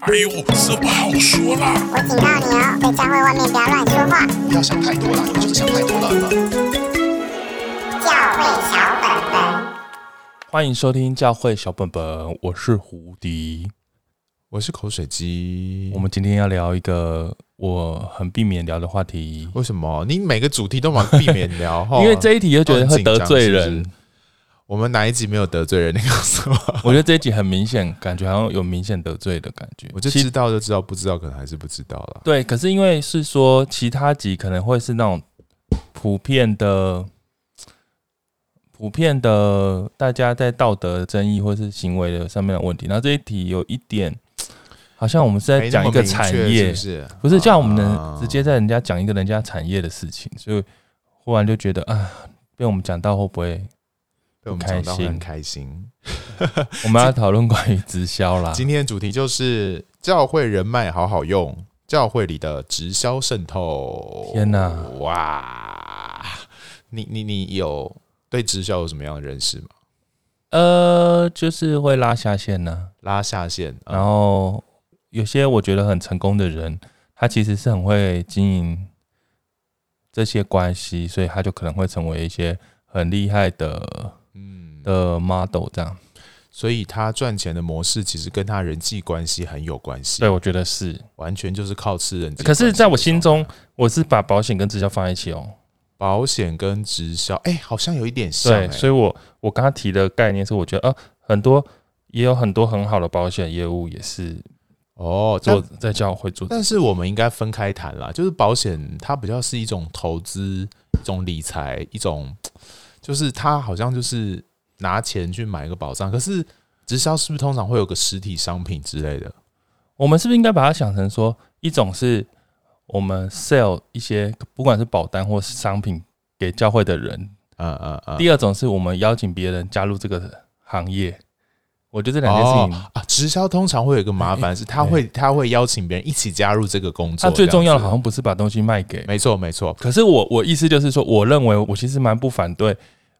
哎呦，这不好说啦！我警告你哦，在教会外面不要乱说话。不要想太多了，你就是想太多了。教会小本本，欢迎收听教会小本本，我是胡迪，我是口水鸡。我们今天要聊一个我很避免聊的话题。为什么？你每个主题都蛮避免聊，因为这一题又觉得会得罪人。是是我们哪一集没有得罪人？你告诉我。我觉得这一集很明显，感觉好像有明显得罪的感觉。我就知道就知道，不知道可能还是不知道了。对，可是因为是说其他集可能会是那种普遍的、普遍的，大家在道德争议或是行为的上面的问题。然后这一题有一点，好像我们是在讲一个产业，是不是？不是叫我们能直接在人家讲一个人家产业的事情，所以忽然就觉得啊，被我们讲到会不会？我们讲到很开心，我们要讨论关于直销啦。今天的主题就是教会人脉好好用，教会里的直销渗透。天哪，哇！你你你有对直销有什么样的认识吗？呃，就是会拉下线呢，拉下线。然后有些我觉得很成功的人，他其实是很会经营这些关系，所以他就可能会成为一些很厉害的。的 model 这样，所以他赚钱的模式其实跟他人际关系很有关系。对，我觉得是完全就是靠吃人。可是，在我心中，我是把保险跟直销放在一起哦。保险跟直销，哎，好像有一点像。对，所以我我刚刚提的概念是，我觉得，呃，很多也有很多很好的保险业务也是哦，做在教会做。但是我们应该分开谈啦，就是保险它比较是一种投资、一种理财、一种，就是它好像就是。拿钱去买一个保障，可是直销是不是通常会有个实体商品之类的？我们是不是应该把它想成说，一种是我们 sell 一些不管是保单或是商品给教会的人，嗯嗯嗯。第二种是我们邀请别人加入这个行业。我觉得这两件事情、哦、啊，直销通常会有一个麻烦是，他会他会邀请别人一起加入这个工作。他最重要的好像不是把东西卖给，没错没错。可是我我意思就是说，我认为我其实蛮不反对。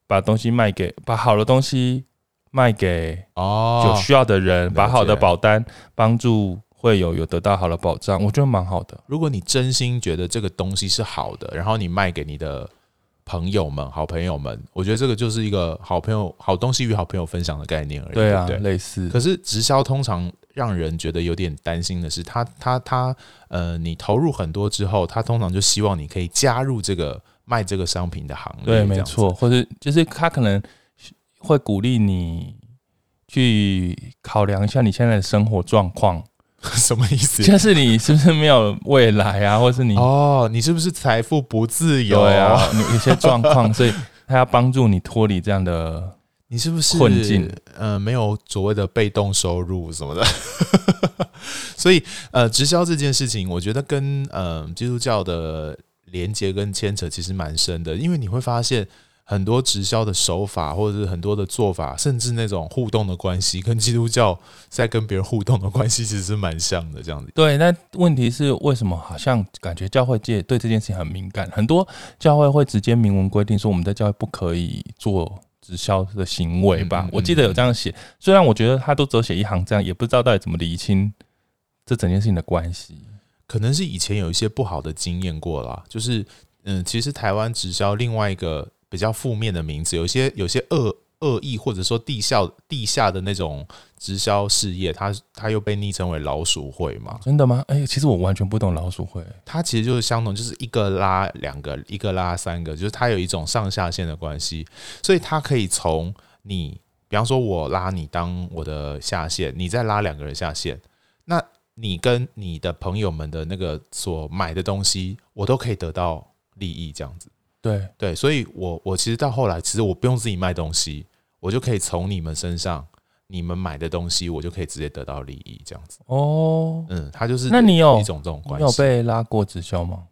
把东西卖给，把好的东西卖给哦有需要的人，把好的保单帮助会有有得到好的保障，我觉得蛮好的。如果你真心觉得这个东西是好的，然后你卖给你的朋友们、好朋友们，我觉得这个就是一个好朋友、好东西与好朋友分享的概念而已。对啊，类似。可是直销通常让人觉得有点担心的是，他他他呃，你投入很多之后，他通常就希望你可以加入这个。卖这个商品的行业，对，没错，或者就是他可能会鼓励你去考量一下你现在的生活状况，什么意思？就是你是不是没有未来啊，或是你哦，你是不是财富不自由啊？你有些状况，所以他要帮助你脱离这样的，你是不是困境？呃，没有所谓的被动收入什么的，所以呃，直销这件事情，我觉得跟嗯、呃、基督教的。连接跟牵扯其实蛮深的，因为你会发现很多直销的手法，或者是很多的做法，甚至那种互动的关系，跟基督教在跟别人互动的关系，其实是蛮像的。这样子。对，那问题是为什么好像感觉教会界对这件事情很敏感？很多教会会直接明文规定说，我们在教会不可以做直销的行为吧？嗯嗯嗯，我记得有这样写，虽然我觉得他都只有写一行这样，也不知道到底怎么厘清这整件事情的关系。可能是以前有一些不好的经验过了，就是嗯，其实台湾直销另外一个比较负面的名字，有些有些恶恶意或者说地下地下的那种直销事业，它它又被昵称为老鼠会嘛？真的吗？哎、欸，其实我完全不懂老鼠会，它其实就是相同，就是一个拉两个，一个拉三个，就是它有一种上下线的关系，所以它可以从你，比方说我拉你当我的下线，你再拉两个人下线，那。你跟你的朋友们的那个所买的东西，我都可以得到利益，这样子。对对，所以我我其实到后来，其实我不用自己卖东西，我就可以从你们身上，你们买的东西，我就可以直接得到利益，这样子。哦，嗯，他就是那你有一种这种关系，你有被拉过直销吗？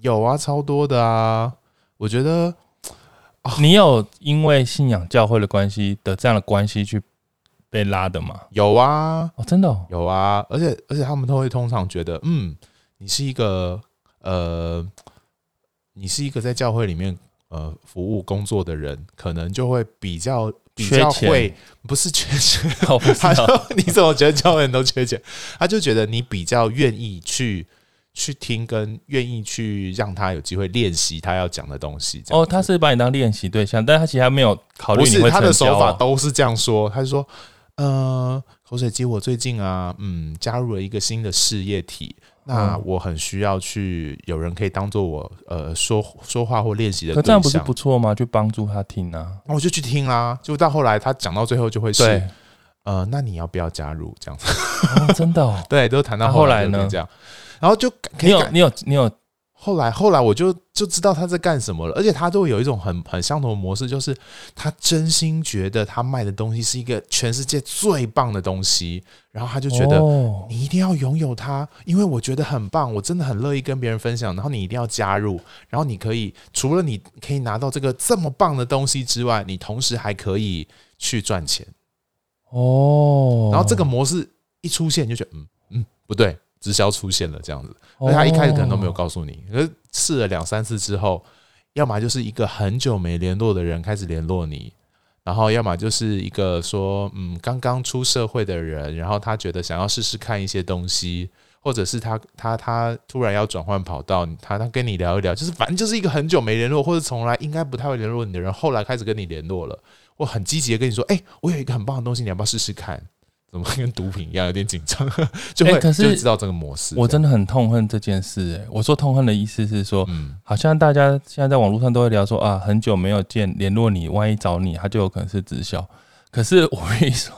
有啊，超多的啊。我觉得，你有因为信仰教会的关系的这样的关系去。被拉的吗？有啊，哦，真的、哦、有啊，而且而且他们都会通常觉得，嗯，你是一个呃，你是一个在教会里面呃服务工作的人，可能就会比较比较会，不是缺钱，他说你怎么觉得教会人都缺钱？他就觉得你比较愿意去去听，跟愿意去让他有机会练习他要讲的东西。哦，他是把你当练习对象，但他其实还没有考虑不是他的手法都是这样说，他就说，呃，口水鸡，我最近啊，嗯，加入了一个新的事业体。那我很需要去有人可以当做我呃说说话或练习的对象，可这样不是不错吗？就帮助他听啊，那我就去听啦。就到后来他讲到最后就会是对，呃，那你要不要加入这样子？哦、真的哦。对，都谈到后来呢这样，然后就可以你有你有你有。后来，后来我就就知道他在干什么了，而且他都有一种很很相同的模式，就是他真心觉得他卖的东西是一个全世界最棒的东西，然后他就觉得你一定要拥有它，因为我觉得很棒，我真的很乐意跟别人分享，然后你一定要加入，然后你可以除了你可以拿到这个这么棒的东西之外，你同时还可以去赚钱。哦，然后这个模式一出现，你就觉得嗯嗯不对。直销出现了这样子，而他一开始可能都没有告诉你，可是试了两三次之后，要么就是一个很久没联络的人开始联络你，然后要么就是一个说嗯刚刚出社会的人，然后他觉得想要试试看一些东西，或者是他他他突然要转换跑道，他他跟你聊一聊，就是反正就是一个很久没联络或者从来应该不太会联络你的人，后来开始跟你联络了，我很积极的跟你说，哎，我有一个很棒的东西，你要不要试试看？怎么跟毒品一样，有点紧张，就会、欸、可是就知道这个模式。我真的很痛恨这件事、欸。我说痛恨的意思是说，嗯，好像大家现在在网络上都会聊说啊，很久没有见，联络你，万一找你，他就有可能是直销。可是我跟你说，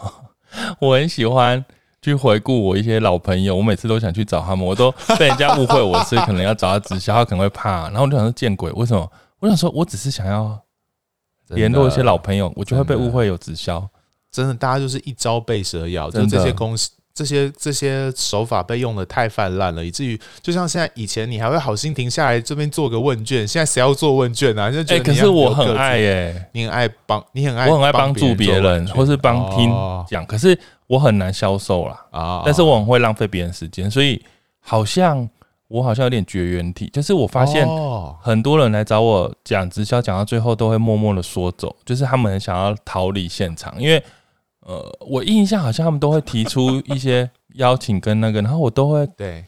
我很喜欢去回顾我一些老朋友，我每次都想去找他们，我都被人家误会我是可能要找他直销，他可能会怕。然后我就想说见鬼，为什么？我想说我只是想要联络一些老朋友，我就会被误会有直销。真的，大家就是一朝被蛇咬，就这些公司、这些这些手法被用的太泛滥了，以至于就像现在以前，你还会好心停下来这边做个问卷，现在谁要做问卷啊？就觉得、欸、可是我很爱耶、欸，你很爱帮，你很爱，我很爱帮助别人，或是帮听讲、哦，可是我很难销售啦。啊，但是我很会浪费别人时间，所以好像我好像有点绝缘体，就是我发现很多人来找我讲直销，讲到最后都会默默的说走，就是他们很想要逃离现场，因为。呃，我印象好像他们都会提出一些邀请跟那个，然后我都会 对，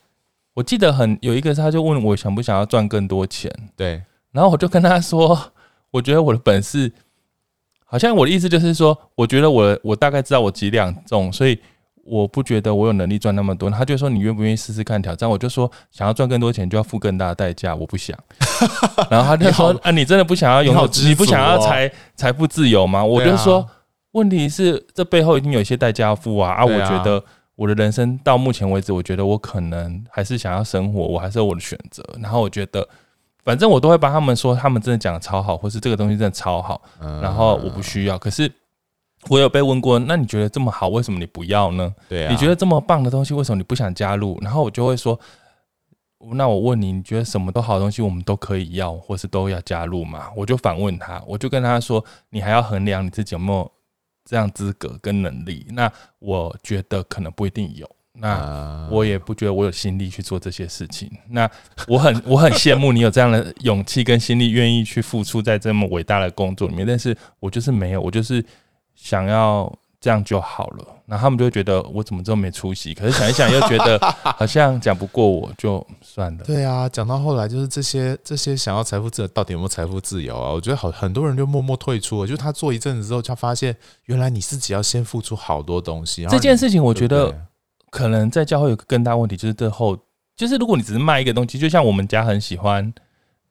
我记得很有一个，他就问我想不想要赚更多钱，对，然后我就跟他说，我觉得我的本事，好像我的意思就是说，我觉得我我大概知道我几两重，所以我不觉得我有能力赚那么多。他就说你愿不愿意试试看挑战？我就说想要赚更多钱就要付更大的代价，我不想。然后他就说啊，你真的不想要拥有，你，你不想要财财富自由吗？我就说。问题是，这背后一定有一些代价要付啊！啊，我觉得我的人生到目前为止，我觉得我可能还是想要生活，我还是有我的选择。然后我觉得，反正我都会帮他们说，他们真的讲的超好，或是这个东西真的超好。然后我不需要。可是我有被问过，那你觉得这么好，为什么你不要呢？对啊，你觉得这么棒的东西，为什么你不想加入？然后我就会说，那我问你，你觉得什么都好的东西，我们都可以要，或是都要加入吗？我就反问他，我就跟他说，你还要衡量你自己有没有。这样资格跟能力，那我觉得可能不一定有。那我也不觉得我有心力去做这些事情。那我很 我很羡慕你有这样的勇气跟心力，愿意去付出在这么伟大的工作里面。但是我就是没有，我就是想要。这样就好了，那他们就会觉得我怎么这么没出息？可是想一想又觉得 好像讲不过我，就算了。对啊，讲到后来就是这些这些想要财富自由，到底有没有财富自由啊？我觉得好很多人就默默退出了。就是他做一阵子之后，他发现原来你自己要先付出好多东西。这件事情我觉得可能在教会有个更大问题，就是这后就是如果你只是卖一个东西，就像我们家很喜欢。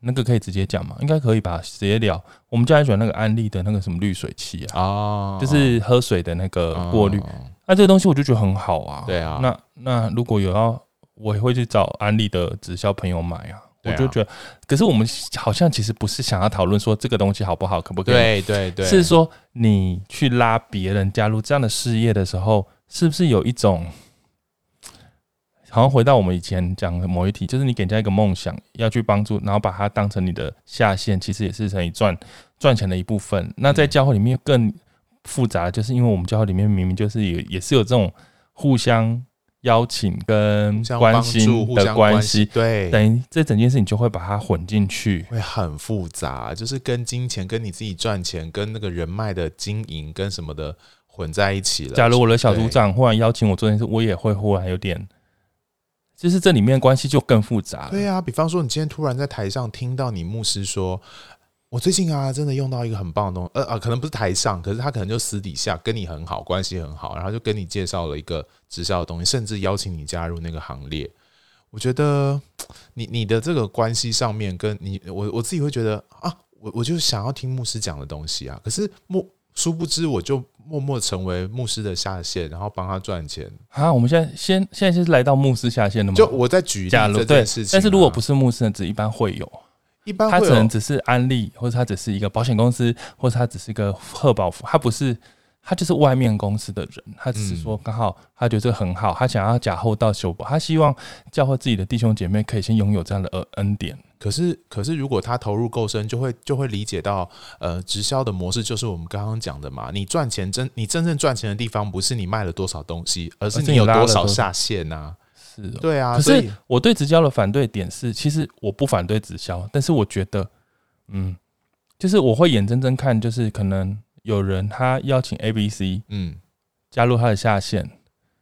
那个可以直接讲吗？应该可以吧，直接聊。我们家很喜欢那个安利的那个什么滤水器啊，哦，就是喝水的那个过滤。那、这个东西我就觉得很好啊。对啊。那那如果有要，我也会去找安利的直销朋友买啊。我就觉得，可是我们好像其实不是想要讨论说这个东西好不好，可不可以？对对对。是说你去拉别人加入这样的事业的时候，是不是有一种？好像回到我们以前讲的某一题，就是你给人家一个梦想，要去帮助，然后把它当成你的下线，其实也是可以赚赚钱的一部分。那在教会里面更复杂，就是因为我们教会里面明明就是也也是有这种互相邀请跟关心的关关系，对，等于这整件事情就会把它混进去。会很复杂，就是跟金钱、跟你自己赚钱、跟那个人脉的经营、跟什么的混在一起了。假如我的小组长忽然邀请我做件事，我也会忽然有点，就是这里面关系就更复杂。对啊，比方说你今天突然在台上听到你牧师说。我最近啊，真的用到一个很棒的东西，呃啊，可能不是台上，可是他可能就私底下跟你很好，关系很好，然后就跟你介绍了一个直销的东西，甚至邀请你加入那个行列。我觉得 你你的这个关系上面，跟你我我自己会觉得啊，我我就想要听牧师讲的东西啊，可是牧殊不知我就默默成为牧师的下线，然后帮他赚钱啊。我们现在先现在是来到牧师下线的吗？就我在举例这件事情，啊，但是如果不是牧师的，只一般会有。一般他可能只是安利，或者他只是一个保险公司，或者他只是一个贺宝福，他不是，他就是外面公司的人，他只是说刚好他觉得这个很好，他想要假后道修补，他希望教会自己的弟兄姐妹可以先拥有这样的恩恩典。可是，可是如果他投入够深，就会就会理解到，呃，直销的模式就是我们刚刚讲的嘛，你赚钱真，你真正赚钱的地方不是你卖了多少东西，而是你有多少下线呐、啊。是的，对啊。可是我对直销的反对点是，其实我不反对直销，但是我觉得，嗯，就是我会眼睁睁看，就是可能有人他邀请 A、B、C，嗯，加入他的下线。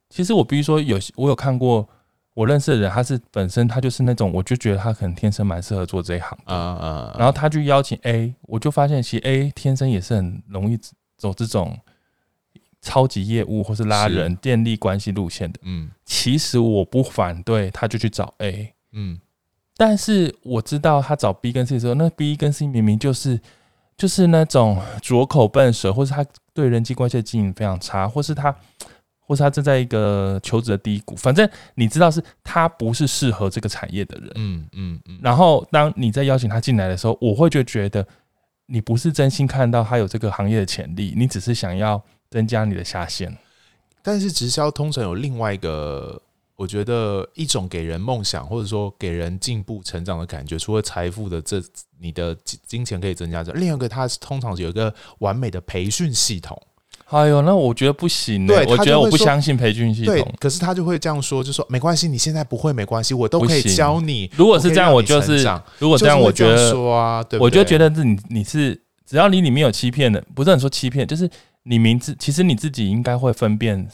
其实我比如说有我有看过我认识的人，他是本身他就是那种，我就觉得他可能天生蛮适合做这一行啊啊。然后他去邀请 A，我就发现其实 A 天生也是很容易走这种。超级业务或是拉人建立关系路线的，嗯，其实我不反对，他就去找 A，嗯，但是我知道他找 B 跟 C 的时候，那 B 跟 C 明明就是就是那种拙口笨舌，或是他对人际关系的经营非常差，或是他或是他正在一个求职的低谷，反正你知道是他不是适合这个产业的人，嗯嗯嗯，然后当你在邀请他进来的时候，我会就觉得你不是真心看到他有这个行业的潜力，你只是想要。增加你的下限，但是直销通常有另外一个，我觉得一种给人梦想或者说给人进步成长的感觉，除了财富的这你的金钱可以增加这，另外一个它通常有一个完美的培训系统。哎呦，那我觉得不行，对，我觉得我不相信培训系统。可是他就会这样说，就说没关系，你现在不会没关系，我都可以教你。如果是这样，我就是如果这样，我觉得说啊，对，我就觉得是你你是只要你里面有欺骗的，不是很说欺骗，就是。你名字其实你自己应该会分辨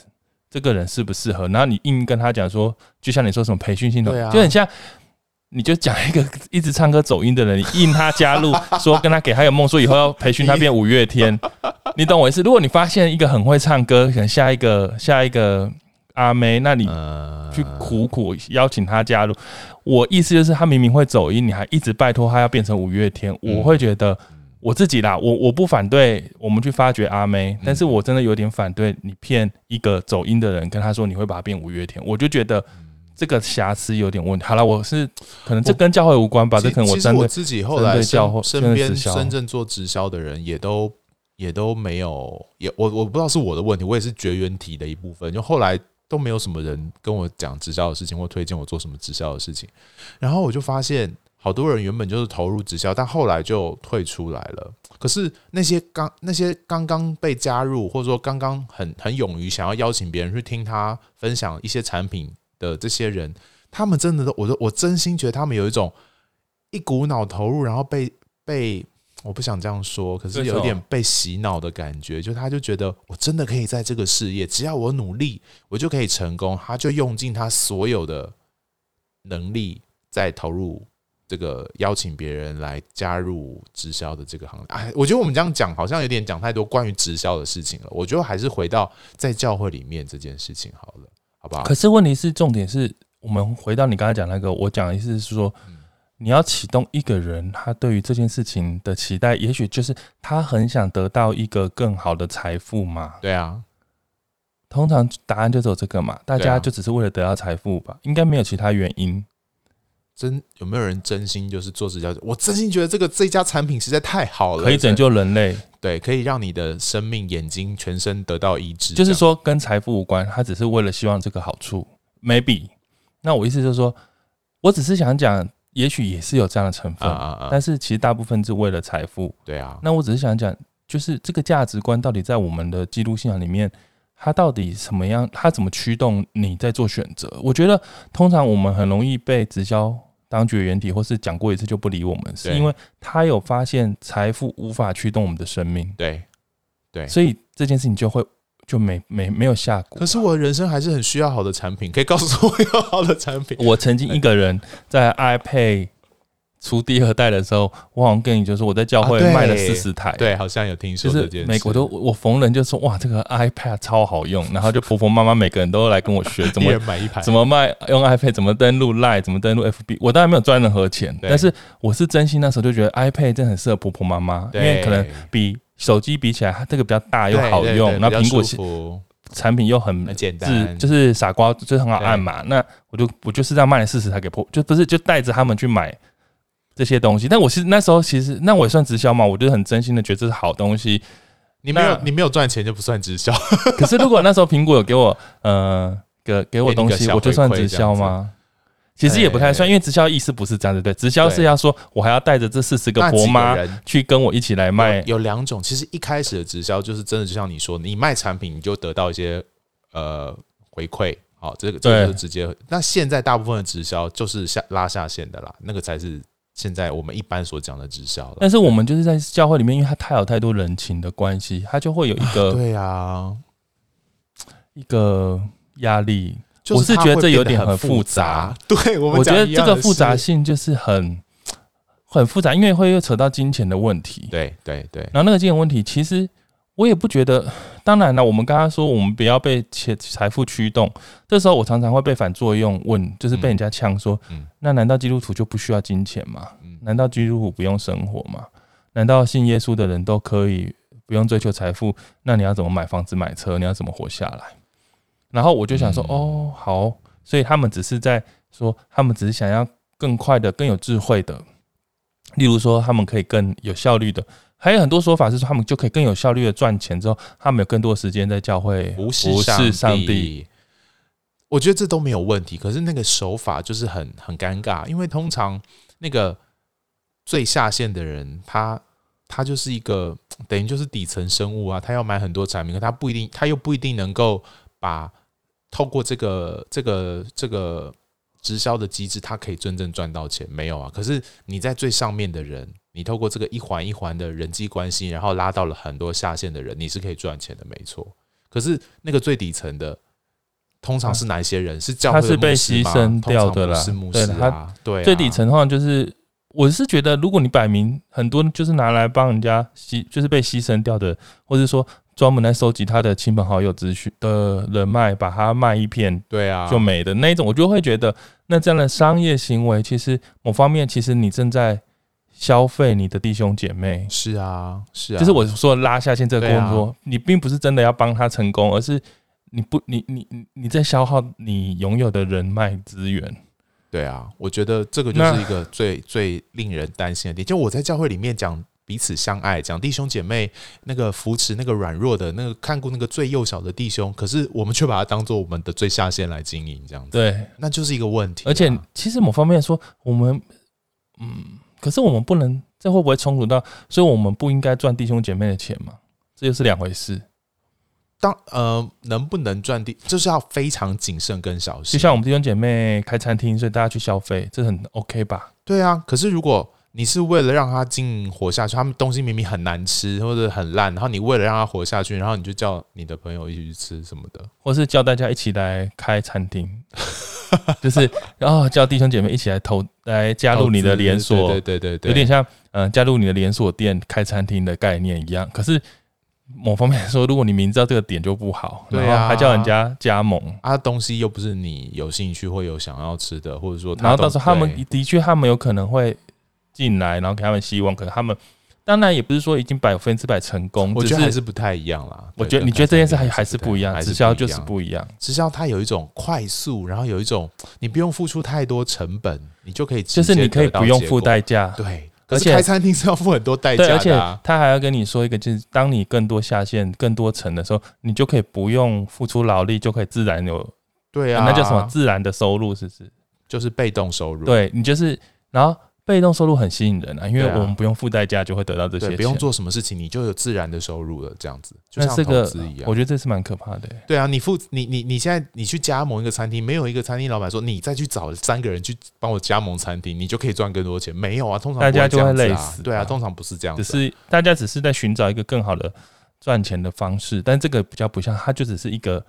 这个人适不适合，然后你硬跟他讲说，就像你说什么培训系统，就很像，你就讲一个一直唱歌走音的人，你硬他加入，说跟他给他有梦，说以后要培训他变五月天，你懂我意思？如果你发现一个很会唱歌，可能下一个下一个阿妹，那你去苦苦邀请他加入，我意思就是他明明会走音，你还一直拜托他要变成五月天，我会觉得。我自己啦，我我不反对我们去发掘阿妹，但是我真的有点反对你骗一个走音的人，跟他说你会把它变五月天，我就觉得这个瑕疵有点问题。好了，我是可能这跟教会无关吧，这可能我真的自己后来教会身边真正做直销的人也都也都没有，也我我不知道是我的问题，我也是绝缘体的一部分，就后来都没有什么人跟我讲直销的事情或推荐我做什么直销的事情，然后我就发现。好多人原本就是投入直销，但后来就退出来了。可是那些刚那些刚刚被加入，或者说刚刚很很勇于想要邀请别人去听他分享一些产品的这些人，他们真的都，我都我真心觉得他们有一种一股脑投入，然后被被我不想这样说，可是有点被洗脑的感觉。就他就觉得我真的可以在这个事业，只要我努力，我就可以成功。他就用尽他所有的能力在投入。这个邀请别人来加入直销的这个行业，哎，我觉得我们这样讲好像有点讲太多关于直销的事情了。我觉得还是回到在教会里面这件事情好了，好不好？可是问题是，重点是我们回到你刚才讲那个，我讲的意思是说，你要启动一个人，他对于这件事情的期待，也许就是他很想得到一个更好的财富嘛。对啊，通常答案就只有这个嘛，大家就只是为了得到财富吧，应该没有其他原因。真有没有人真心就是做直销？我真心觉得这个这家产品实在太好了，可以拯救人类，对，可以让你的生命、眼睛、全身得到医治。就是说，跟财富无关，他只是为了希望这个好处。Maybe，那我意思就是说，我只是想讲，也许也是有这样的成分，但是其实大部分是为了财富。对啊，那我只是想讲，就是这个价值观到底在我们的基督信仰里面，它到底什么样？它怎么驱动你在做选择？我觉得通常我们很容易被直销当绝缘体，或是讲过一次就不理我们，是因为他有发现财富无法驱动我们的生命。对对，所以这件事情就会就没没没有下过。可是我的人生还是很需要好的产品，可以告诉我有好的产品。我曾经一个人在 iPad。出第二代的时候，我好像跟你就说我在教会卖了四十台，啊对，对，好像有听说这件事。就是美国都我逢人就说哇，这个 iPad 超好用，然后就婆婆妈妈每个人都来跟我学怎么 买一排，怎么卖用 iPad，怎么登录 Line，怎么登录 FB。我当然没有赚任何钱，但是我是真心那时候就觉得 iPad 真的很适合婆婆妈妈，因为可能比手机比起来，它这个比较大又好用，然后苹果产品又很简单，就是傻瓜就是很好按嘛。那我就我就是这样卖了四十台给婆，就不是就带着他们去买。这些东西，但我是那时候其实那我也算直销嘛，我就很真心的觉得这是好东西。你没有你没有赚钱就不算直销。可是如果那时候苹果有给我呃给给我东西，我就算直销吗？其实也不太算，因为直销意思不是这样子，对，直销是要说我还要带着这四十个婆妈去跟我一起来卖。有两种，其实一开始的直销就是真的就像你说，你卖产品你就得到一些呃回馈，好，这个这个就是直接。那现在大部分的直销就是下拉下线的啦，那个才是。现在我们一般所讲的直销，但是我们就是在教会里面，因为它太有太多人情的关系，它就会有一个对啊，一个压力。我是觉得这有点很复杂。对，我觉得这个复杂性就是很很复杂，因为会又扯到金钱的问题。对对对，然后那个金钱问题，其实。我也不觉得，当然了，我们刚刚说我们不要被钱财富驱动，这时候我常常会被反作用问，就是被人家呛说，那难道基督徒就不需要金钱吗？难道基督徒不用生活吗？难道信耶稣的人都可以不用追求财富？那你要怎么买房子买车？你要怎么活下来？然后我就想说，哦，好，所以他们只是在说，他们只是想要更快的、更有智慧的，例如说，他们可以更有效率的。还有很多说法是说，他们就可以更有效率的赚钱，之后他们有更多的时间在教会服侍上帝。我觉得这都没有问题，可是那个手法就是很很尴尬，因为通常那个最下线的人，他他就是一个等于就是底层生物啊，他要买很多产品，可他不一定，他又不一定能够把透过这个这个这个直销的机制，它可以真正赚到钱，没有啊。可是你在最上面的人。你透过这个一环一环的人际关系，然后拉到了很多下线的人，你是可以赚钱的，没错。可是那个最底层的，通常是哪一些人？是教会？他是被牺牲掉的啦。是牧师啊，对。最底层的话，就是我是觉得，如果你摆明很多就是拿来帮人家牺，就是被牺牲掉的，或者说专门来收集他的亲朋好友资讯的人脉，把他卖一片，对啊，就没的那一种，我就会觉得，那这样的商业行为，其实某方面，其实你正在。消费你的弟兄姐妹是啊，是啊，就是我说拉下线这个工作，你并不是真的要帮他成功，而是你不，你你你你在消耗你拥有的人脉资源。对啊，我觉得这个就是一个最最令人担心的点。就我在教会里面讲彼此相爱，讲弟兄姐妹，那个扶持那个软弱的，那个看顾那个最幼小的弟兄，可是我们却把它当做我们的最下线来经营，这样子，对，那就是一个问题。而且其实某方面说，我们嗯。可是我们不能，这会不会冲突到？所以我们不应该赚弟兄姐妹的钱嘛？这就是两回事。当呃，能不能赚弟，就是要非常谨慎跟小心。就像我们弟兄姐妹开餐厅，所以大家去消费，这很 OK 吧？对啊。可是如果你是为了让他经营活下去，他们东西明明很难吃或者很烂，然后你为了让他活下去，然后你就叫你的朋友一起去吃什么的，或是叫大家一起来开餐厅。就是，然后叫弟兄姐妹一起来投来加入你的连锁，对对对对，有点像嗯加入你的连锁店开餐厅的概念一样。可是某方面来说，如果你明知道这个点就不好，对啊，还叫人家加盟。啊，东西又不是你有兴趣或有想要吃的，或者说，然后到时候他们的确他们有可能会进来，然后给他们希望，可能他们。当然也不是说已经百分之百成功，我觉得还是不太一样啦。我觉得你觉得这件事还还是不一样，直销就是不一样。直销它有一种快速，然后有一种你不用付出太多成本，你就可以就是你可以不用付代价。对，而且开餐厅是要付很多代价的。而且他还要跟你说一个，就是当你更多下线、更多层的时候，你就可以不用付出劳力，就可以自然有。对啊，那叫什么自然的收入？是不是？就是被动收入。对你就是，然后。被动收入很吸引人啊，因为我们不用付代价就会得到这些不用做什么事情，你就有自然的收入了，这样子就像投资一样。我觉得这是蛮可怕的欸。对啊，你付你你你现在你去加盟一个餐厅，没有一个餐厅老板说你再去找三个人去帮我加盟餐厅，你就可以赚更多钱。没有啊，通常大家就会累死对啊，通常不是这样只是大家只是在寻找一个更好的赚钱的方式，但这个比较不像，它就只是一个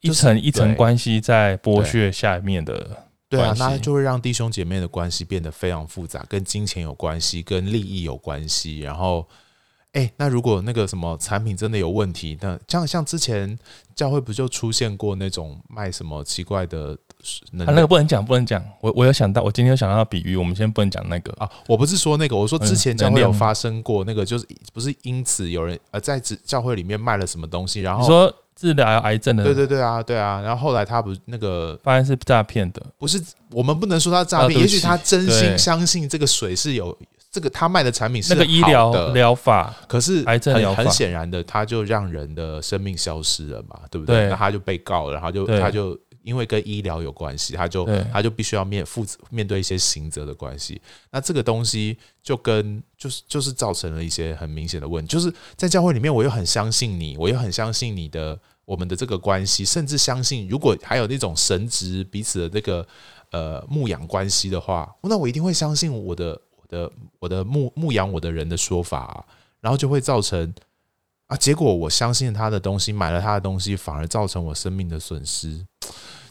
一层一层关系在剥削下面的。对啊那就会让弟兄姐妹的关系变得非常复杂，跟金钱有关系，跟利益有关系。然后，哎，那如果那个什么产品真的有问题，那像像之前教会不就出现过那种卖什么奇怪的能他、啊、那个不能讲，不能讲。我我有想到，我今天有想到比喻，我们先不能讲那个啊，我不是说那个，我说之前教会有发生过那个，就是不是因此有人呃在教会里面卖了什么东西，然后你说治疗癌症的，对对对啊对啊，然后后来他不是那个发现是诈骗的，不是我们不能说他诈骗，也许他真心相信这个水是有这个他卖的产品是那个医疗疗法，可是癌症疗法。很很显然的，他就让人的生命消失了嘛，对不对？对。那他就被告了，然后就他就因为跟医疗有关系，他就他就必须要面负面对一些刑责的关系。那这个东西就跟就是就是造成了一些很明显的问题，就是在教会里面，我又很相信你，我又很相信你的我们的这个关系，甚至相信如果还有那种神职彼此的这个呃牧养关系的话，那我一定会相信我的我。的我的牧牧养我的人的说法、啊，然后就会造成啊，结果我相信他的东西，买了他的东西，反而造成我生命的损失，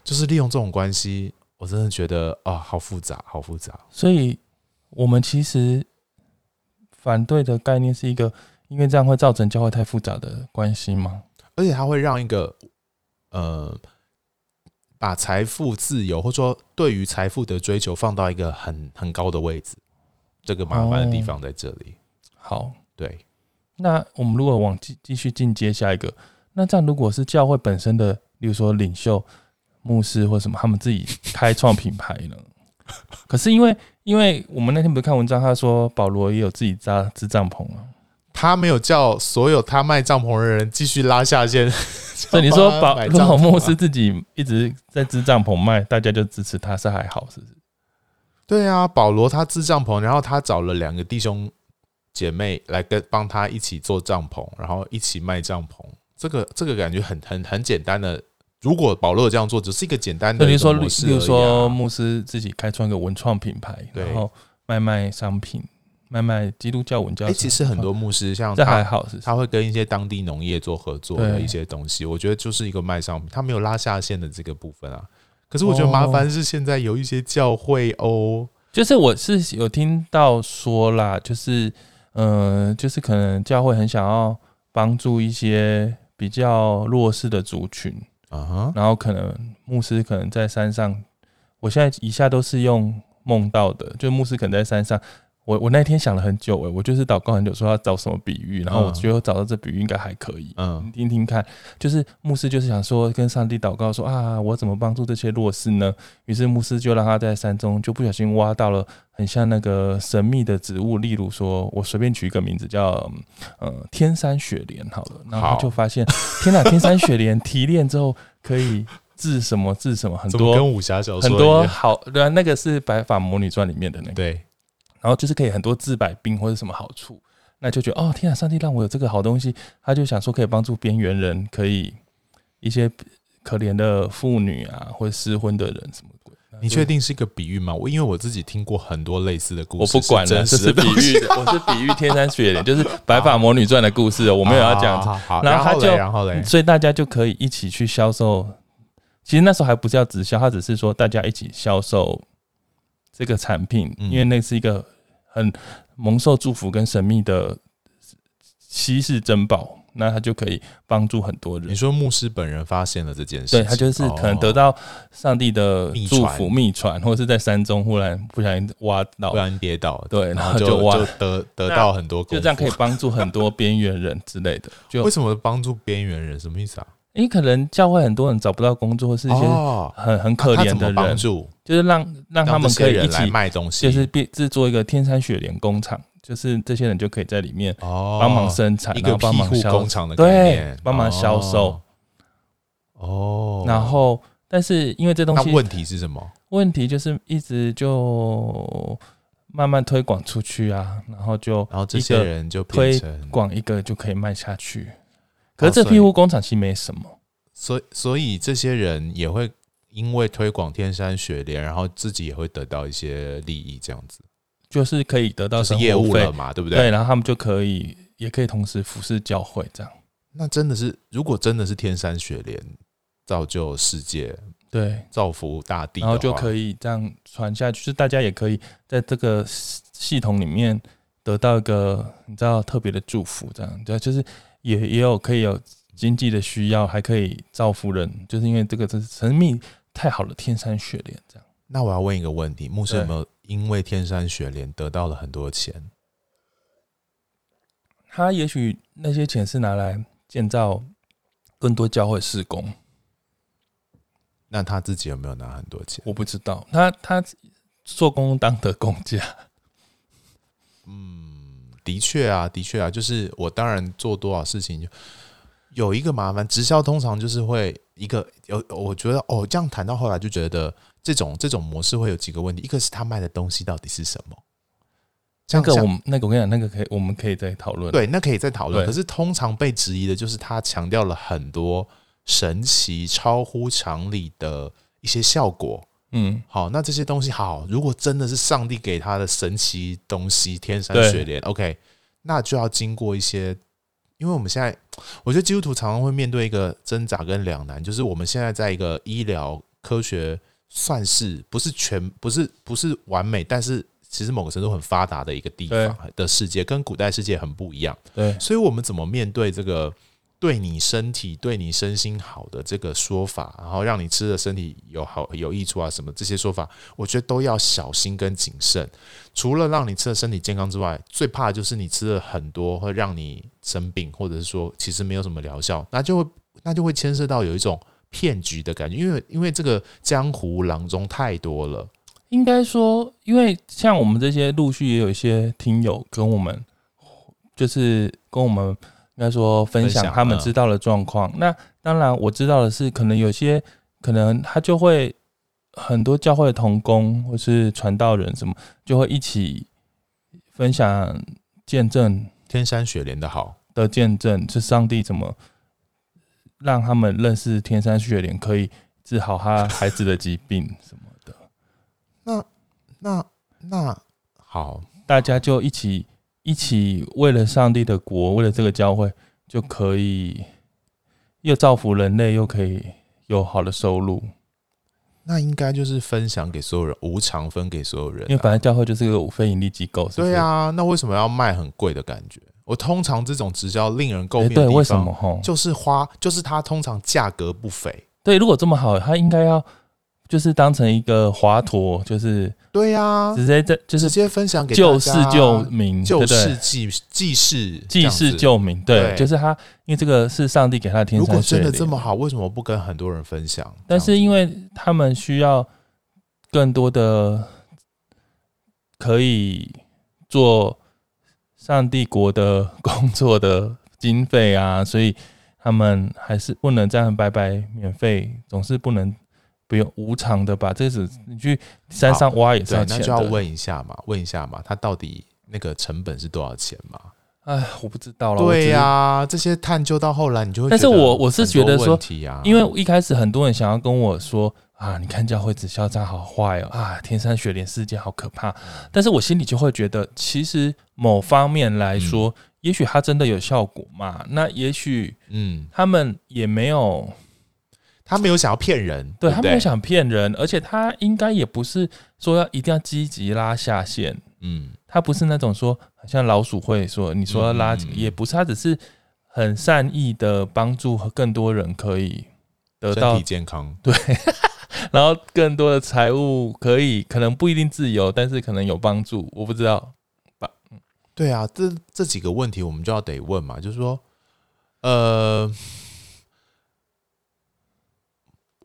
就是利用这种关系，我真的觉得啊，好复杂，好复杂。所以我们其实反对的概念是一个，因为这样会造成教会太复杂的关系吗？而且它会让一个呃，把财富自由或者说对于财富的追求放到一个很很高的位置。这个麻烦的地方在这里。哦、好，对。那我们如果往继继续进阶下一个，那这样如果是教会本身的，例如说领袖、牧师或什么，他们自己开创品牌呢？可是因为，因为我们那天不是看文章，他说保罗也有自己扎支帐篷啊，他没有叫所有他卖帐篷的人继续拉下线。所以你说保罗牧师自己一直在支帐篷卖，大家就支持他是还好，是不是？对啊，保罗他支帐篷，然后他找了两个弟兄姐妹来跟帮他一起做帐篷，然后一起卖帐篷。这个这个感觉很很很简单的。如果保罗这样做，只是一个简单的模式而已啊，比如说牧师自己开创一个文创品牌，然后卖卖商品，卖卖基督教文教。哎，其实很多牧师像这还好，是他会跟一些当地农业做合作的一些东西。我觉得就是一个卖商品，他没有拉下线的这个部分啊。可是我觉得麻烦是现在有一些教会哦，就是我是有听到说啦，就是呃，就是可能教会很想要帮助一些比较弱势的族群啊，然后可能牧师可能在山上，我现在以下都是用梦到的，就牧师可能在山上。我我那天想了很久，诶，我就是祷告很久，说要找什么比喻，然后我觉得我找到这比喻应该还可以，嗯，听听看，就是牧师就是想说跟上帝祷告说啊，我怎么帮助这些弱势呢？于是牧师就让他在山中就不小心挖到了很像那个神秘的植物，例如说我随便取一个名字叫呃天山雪莲好了，然后他就发现天哪，天山雪莲提炼之后可以治什么治什么，很多跟武侠小说很多好对啊，那个是白发魔女传里面的那个对。然后就是可以很多治百病或者什么好处，那就觉得哦天啊，上帝让我有这个好东西，他就想说可以帮助边缘人，可以一些可怜的妇女啊，或者失婚的人什么鬼。你确定是一个比喻吗？我因为我自己听过很多类似的故事，我不管了，这是比喻的，我是比喻天山雪莲，就是白发魔女传的故事，我没有要讲。好，然后他就，然后嘞，所以大家就可以一起去销售。其实那时候还不是要直销，他只是说大家一起销售这个产品，因为那是一个很蒙受祝福跟神秘的稀世珍宝，那他就可以帮助很多人。你说牧师本人发现了这件事，对，他就是可能得到上帝的祝福，秘传，或者是在山中忽然不小心挖到，忽然跌倒，对，然后就挖得 得到很多，就这样可以帮助很多边缘人之类的。就为什么帮助边缘人？什么意思啊？因为可能教会很多人找不到工作，或是一些很很可怜的人，就是让让他们可以一起卖东西，就是制作一个天山雪莲工厂，就是这些人就可以在里面帮忙生产，然后帮忙销工厂的概念，对，帮忙销售。哦，然后但是因为这东西，那问题是什么？问题就是一直就慢慢推广出去啊，然后就然后这些人就推广一个就可以卖下去。可是这庇护工厂其实没什么，所以所以这些人也会因为推广天山雪莲，然后自己也会得到一些利益，这样子就是可以得到是业务了嘛，对不对？对，然后他们就可以也可以同时服侍教会这样。那真的是，如果真的是天山雪莲造就世界，对，造福大地，然后就可以这样传下去，就是大家也可以在这个系统里面得到一个你知道特别的祝福，这样对，就是也也有可以有经济的需要，还可以造福人，就是因为这个这是神秘太好了，天山雪莲这样。那我要问一个问题，牧师有没有因为天山雪莲得到了很多钱？他也许那些钱是拿来。建造更多教会事工，那他自己有没有拿很多钱？我不知道。他他做工当得工价。嗯，的确啊，的确啊，就是我当然做多少事情，有一个麻烦，直销通常就是会一个有，我觉得哦，这样谈到后来就觉得这种这种模式会有几个问题，一个是他卖的东西到底是什么。那个我们那个我跟你讲，那个可以，我们可以再讨论。对，那可以再讨论。可是通常被质疑的就是他强调了很多神奇、超乎常理的一些效果。嗯，好，那这些东西好，如果真的是上帝给他的神奇东西，天山雪莲，OK，那就要经过一些，因为我们现在，我觉得基督徒常常会面对一个挣扎跟两难，就是我们现在在一个医疗科学算是不是全不是不是完美，但是。其实某个程度很发达的一个地方的世界，跟古代世界很不一样。对，所以我们怎么面对这个对你身体、对你身心好的这个说法，然后让你吃的身体有好有益处啊，什么这些说法，我觉得都要小心跟谨慎。除了让你吃的身体健康之外，最怕就是你吃了很多会让你生病，或者是说其实没有什么疗效，那就会那就会牵涉到有一种骗局的感觉，因为因为这个江湖郎中太多了。应该说，因为像我们这些陆续也有一些听友跟我们，就是跟我们应该说分享他们知道的状况。那当然我知道的是，可能有些可能他就会很多教会的同工或是传道人什么，就会一起分享见证天山雪莲的好的见证，是上帝怎么让他们认识天山雪莲可以治好他孩子的疾病什么的。那那那好，大家就一起一起为了上帝的国，为了这个教会，就可以又造福人类，又可以有好的收入。那应该就是分享给所有人，无偿分给所有人啊。因为本来教会就是一个非盈利机构，对啊。那为什么要卖很贵的感觉？我通常这种直销令人诟病的地方，对，为什么？就是花，就是它通常价格不菲。对，如果这么好，它应该要。就是当成一个华佗，就是对呀，直接在就是直接分享给救世救民，救世济济世济世救民。对，就是他，因为这个是上帝给他的天。如果真的这么好，为什么不跟很多人分享？但是因为他们需要更多的可以做上帝国的工作的经费啊，所以他们还是不能这样白白免费，总是不能。不用无偿的把这是你去山上挖也是要钱的，那就要问一下嘛，问一下嘛，他到底那个成本是多少钱嘛？哎，我不知道了。对呀、啊，这些探究到后来，你就会。但是我我是觉得说，因为一开始很多人想要跟我说啊，你看教会直销这样好坏哦，啊，天山雪莲事件好可怕。但是我心里就会觉得，其实某方面来说，嗯、也许它真的有效果嘛。那也许，嗯，他们也没有。他没有想要骗人，对，他没有想骗人，而且他应该也不是说要一定要积极拉下线，嗯，他不是那种说像老鼠会说你说要拉，也不是，他只是很善意的帮助和更多人可以得到身体健康，对，然后更多的财务可以可能不一定自由，但是可能有帮助，我不知道。吧？对啊，这这几个问题我们就要得问嘛，就是说，呃。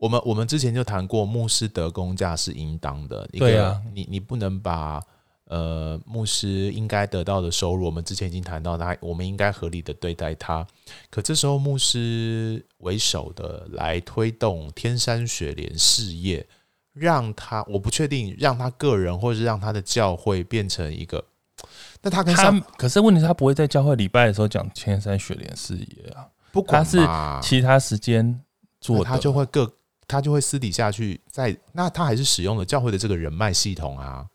我们我们之前就谈过，牧师得工价是应当的。对啊，你你不能把呃牧师应该得到的收入，我们之前已经谈到他，我们应该合理的对待他。可这时候牧师为首的来推动天山雪莲事业，让他，我不确定让他个人或者是让他的教会变成一个。那他跟他可是问题是，他不会在教会礼拜的时候讲天山雪莲事业啊，不管他是其他时间做，他就会各他就会私底下去在，那他还是使用了教会的这个人脉系统啊。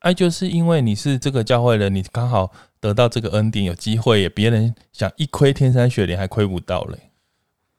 哎，就是因为你是这个教会的，你刚好得到这个恩典，有机会也别人想一窥天山雪莲还窥不到嘞。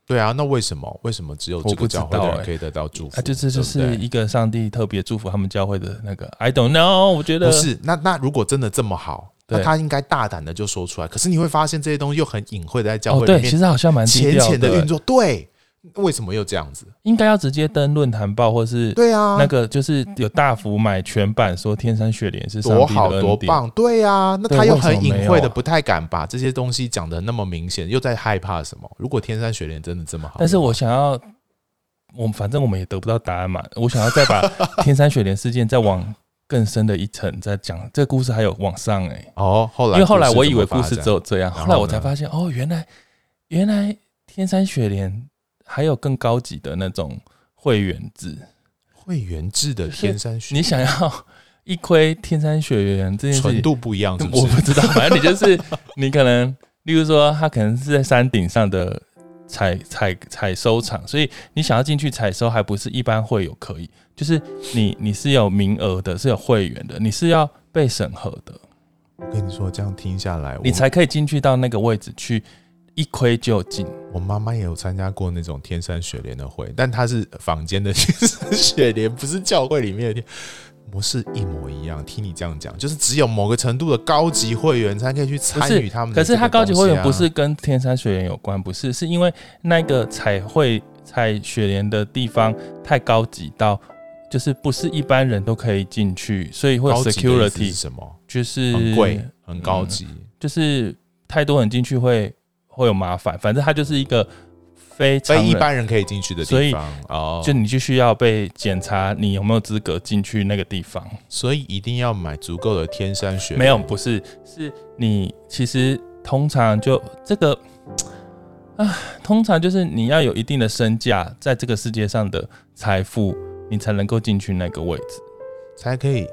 对啊，那为什么？为什么只有这个教会的人可以得到祝福？啊，就是就是一个上帝特别祝福他们教会的那个。I don't know，我觉得不是。那那如果真的这么好，那他应该大胆的就说出来。可是你会发现这些东西又很隐晦的在教会里面，其实好像蛮浅浅的运作。对。为什么又这样子？应该要直接登论坛报，或是对啊，那个就是有大幅买全版，说天山雪莲是多好多棒，对啊，那他又很隐晦的，不太敢把这些东西讲的那么明显，又在害怕什么？如果天山雪莲真的这么好，但是我想要，我反正我们也得不到答案嘛。我想要再把 天山雪莲事件再往更深的一层再讲，这个故事还有往上哎、欸、哦，后来因为后来我以为故事只有这样，后来我才发现哦，原来原来天山雪莲。还有更高级的那种会员制，会员制的天山雪莲，你想要一窥天山雪原这件事程度不一样是不是？我不知道，反正你就是 你可能，例如说，他可能是在山顶上的采采采收场，所以你想要进去采收，还不是一般会有可以，就是你你是有名额的，是有会员的，你是要被审核的。我跟你说，这样听下来，你才可以进去到那个位置去。一窥就进。我妈妈也有参加过那种天山雪莲的会，但她是坊间的天山雪莲，不是教会里面的天，模式一模一样。听你这样讲，就是只有某个程度的高级会员才可以去参与他们。可是他高级会员不是跟天山雪莲有关，不是，是因为那个彩绘采雪莲的地方太高级到，就是不是一般人都可以进去，所以会 security 是什么？就是很贵、很高级、嗯，就是太多人进去会。会有麻烦，反正它就是一个非非一般人可以进去的地方，哦，就你就需要被检查，你有没有资格进去那个地方，所以一定要买足够的天山雪莲。没有，不是，是你其实通常就这个啊，通常就是你要有一定的身价，在这个世界上的财富，你才能够进去那个位置，才可以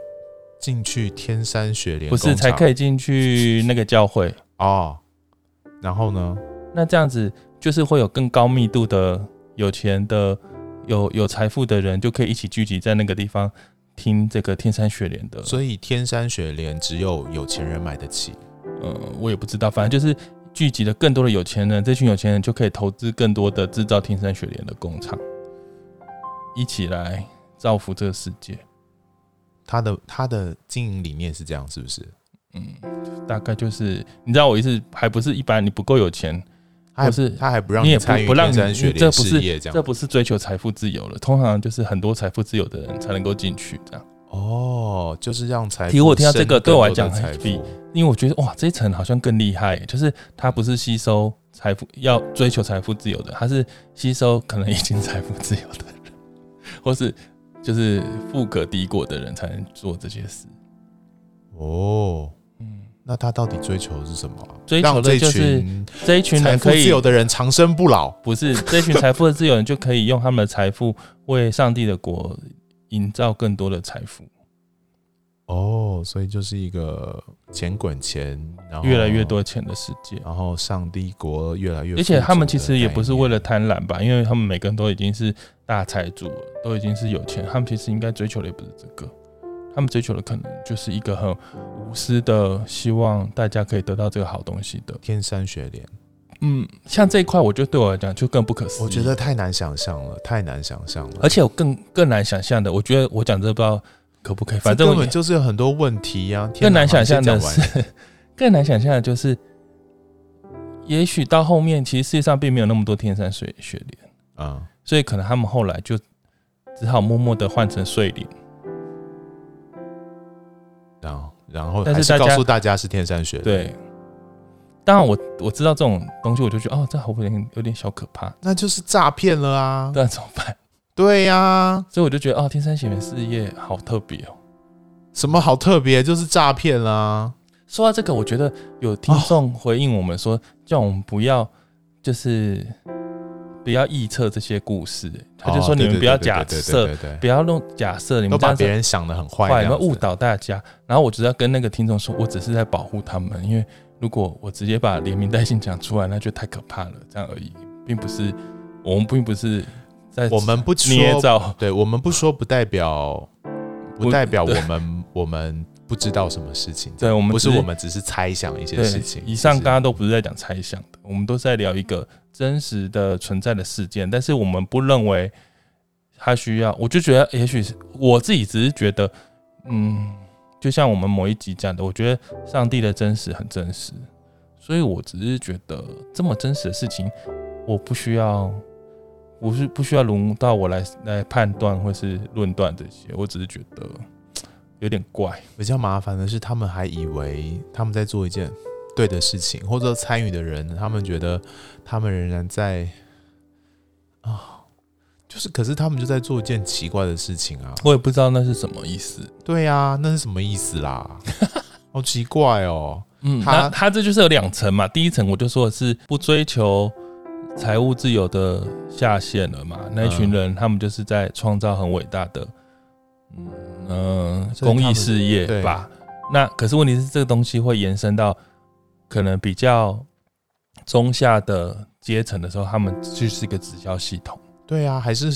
进去天山雪莲，不是才可以进去那个教会。哦。然后呢？那这样子就是会有更高密度的有钱的、有有财富的人，就可以一起聚集在那个地方听这个天山雪莲的。所以天山雪莲只有有钱人买得起。呃，我也不知道，反正就是聚集了更多的有钱人，这群有钱人就可以投资更多的制造天山雪莲的工厂，一起来造福这个世界。他的他的经营理念是这样，是不是？嗯，大概就是你知道，我意思还不是一般，你不够有钱，还是他还不让你参与天山雪莲事业，这样，这不是追求财富自由了。通常就是很多财富自由的人才能够进去这样。哦，就是让财富。其实我听到这个对我来讲还比，因为我觉得哇，这一层好像更厉害，就是他不是吸收财富，要追求财富自由的，他是吸收可能已经财富自由的人，或是就是富可敌国的人才能做这些事。哦。那他到底追求的是什么？追求的就是这一群人可以自由的人长生不老，不是这群财富的自由人就可以用他们的财富为上帝的国营造更多的财富。哦，所以就是一个钱滚钱，然后越来越多钱的世界，然后上帝国越来越，而且他们其实也不是为了贪婪吧，因为他们每个人都已经是大财主了，都已经是有钱，他们其实应该追求的也不是这个。他们追求的可能就是一个很无私的，希望大家可以得到这个好东西的天山雪莲。嗯，像这一块，我觉得对我来讲就更不可思议。我觉得太难想象了，太难想象了。而且我更更难想象的，我觉得我讲这不知道可不可以，反正根本就是有很多问题呀、啊。更难想象的是，更难想象的就是，也许到后面，其实世界上并没有那么多天山雪雪莲啊，所以可能他们后来就只好默默的换成睡莲。然后，然后还是告诉大家是天山雪莲。对，当然我我知道这种东西，我就觉得哦，这好有点有点小可怕，那就是诈骗了啊！那怎么办？对呀、啊，所以我就觉得哦，天山雪莲事业好特别哦。什么好特别？就是诈骗啦！说到这个，我觉得有听众回应我们说，叫我们不要就是不不要臆测这些故事，他就说你们不要假设，不要弄假设，你们把别人想的很坏，你们误导大家。然后我只要跟那个听众说，我只是在保护他们，因为如果我直接把连名带姓讲出来，那就太可怕了。这样而已，并不是我们并不是在我们不捏造，对我们不说不代表不代表我们我们。不知道什么事情，对我们不是我们只是猜想一些事情。以上刚刚都不是在讲猜想的，我们都是在聊一个真实的存在的事件。但是我们不认为他需要，我就觉得也许是我自己只是觉得，嗯，就像我们某一集讲的，我觉得上帝的真实很真实，所以我只是觉得这么真实的事情，我不需要，我是不需要轮到我来来判断或是论断这些，我只是觉得。有点怪，比较麻烦的是，他们还以为他们在做一件对的事情，或者参与的人，他们觉得他们仍然在啊，就是，可是他们就在做一件奇怪的事情啊！我也不知道那是什么意思。对呀，那是什么意思啦？好奇怪哦。嗯，他他这就是有两层嘛。第一层我就说的是不追求财务自由的下限了嘛，那一群人他们就是在创造很伟大的。嗯嗯，公益事业吧。那可是问题是，这个东西会延伸到可能比较中下的阶层的时候，他们就是一个直销系统。对啊，还是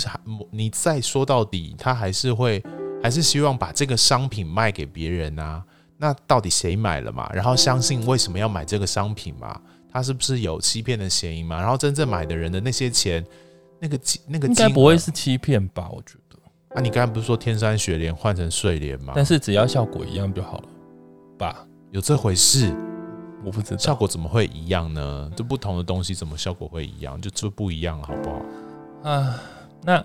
你再说到底，他还是会还是希望把这个商品卖给别人啊。那到底谁买了嘛？然后相信为什么要买这个商品嘛？他是不是有欺骗的嫌疑嘛？然后真正买的人的那些钱，那个那个应该不会是欺骗吧？我觉得。那、啊、你刚才不是说天山雪莲换成睡莲吗？但是只要效果一样就好了吧？有这回事？我不知道效果怎么会一样呢？就不同的东西怎么效果会一样？就就不一样了，好不好？啊，那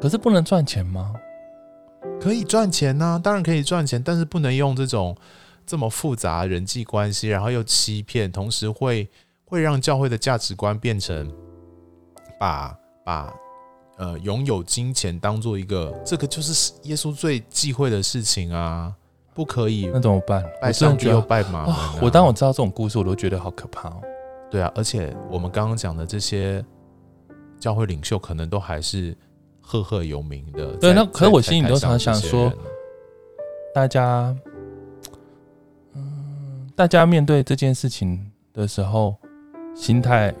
可是不能赚钱吗？可以赚钱呢、啊，当然可以赚钱，但是不能用这种这么复杂人际关系，然后又欺骗，同时会会让教会的价值观变成把把。呃，拥有金钱当做一个，这个就是耶稣最忌讳的事情啊！不可以，那怎么办？拜上帝又拜马、啊哦。我当我知道这种故事，我都觉得好可怕哦。对啊，而且我们刚刚讲的这些教会领袖，可能都还是赫赫有名的。对，那可是我心里都常想说，大家，嗯，大家面对这件事情的时候，心态，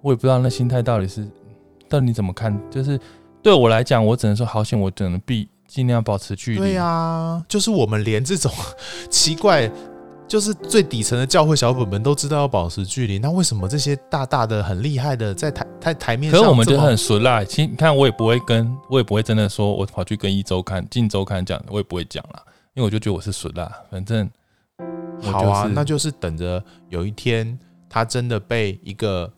我也不知道那心态到底是。那你怎么看？就是对我来讲，我只能说好险，我只能避，尽量保持距离。对呀、啊，就是我们连这种奇怪，就是最底层的教会小本本都知道要保持距离，那为什么这些大大的很厉害的在台台台面上？可是我们就很熟啦。其实你看，我也不会跟，我也不会真的说，我跑去跟一周刊、近周刊讲，我也不会讲啦，因为我就觉得我是熟啦。反正、就是、好啊，那就是等着有一天他真的被一个。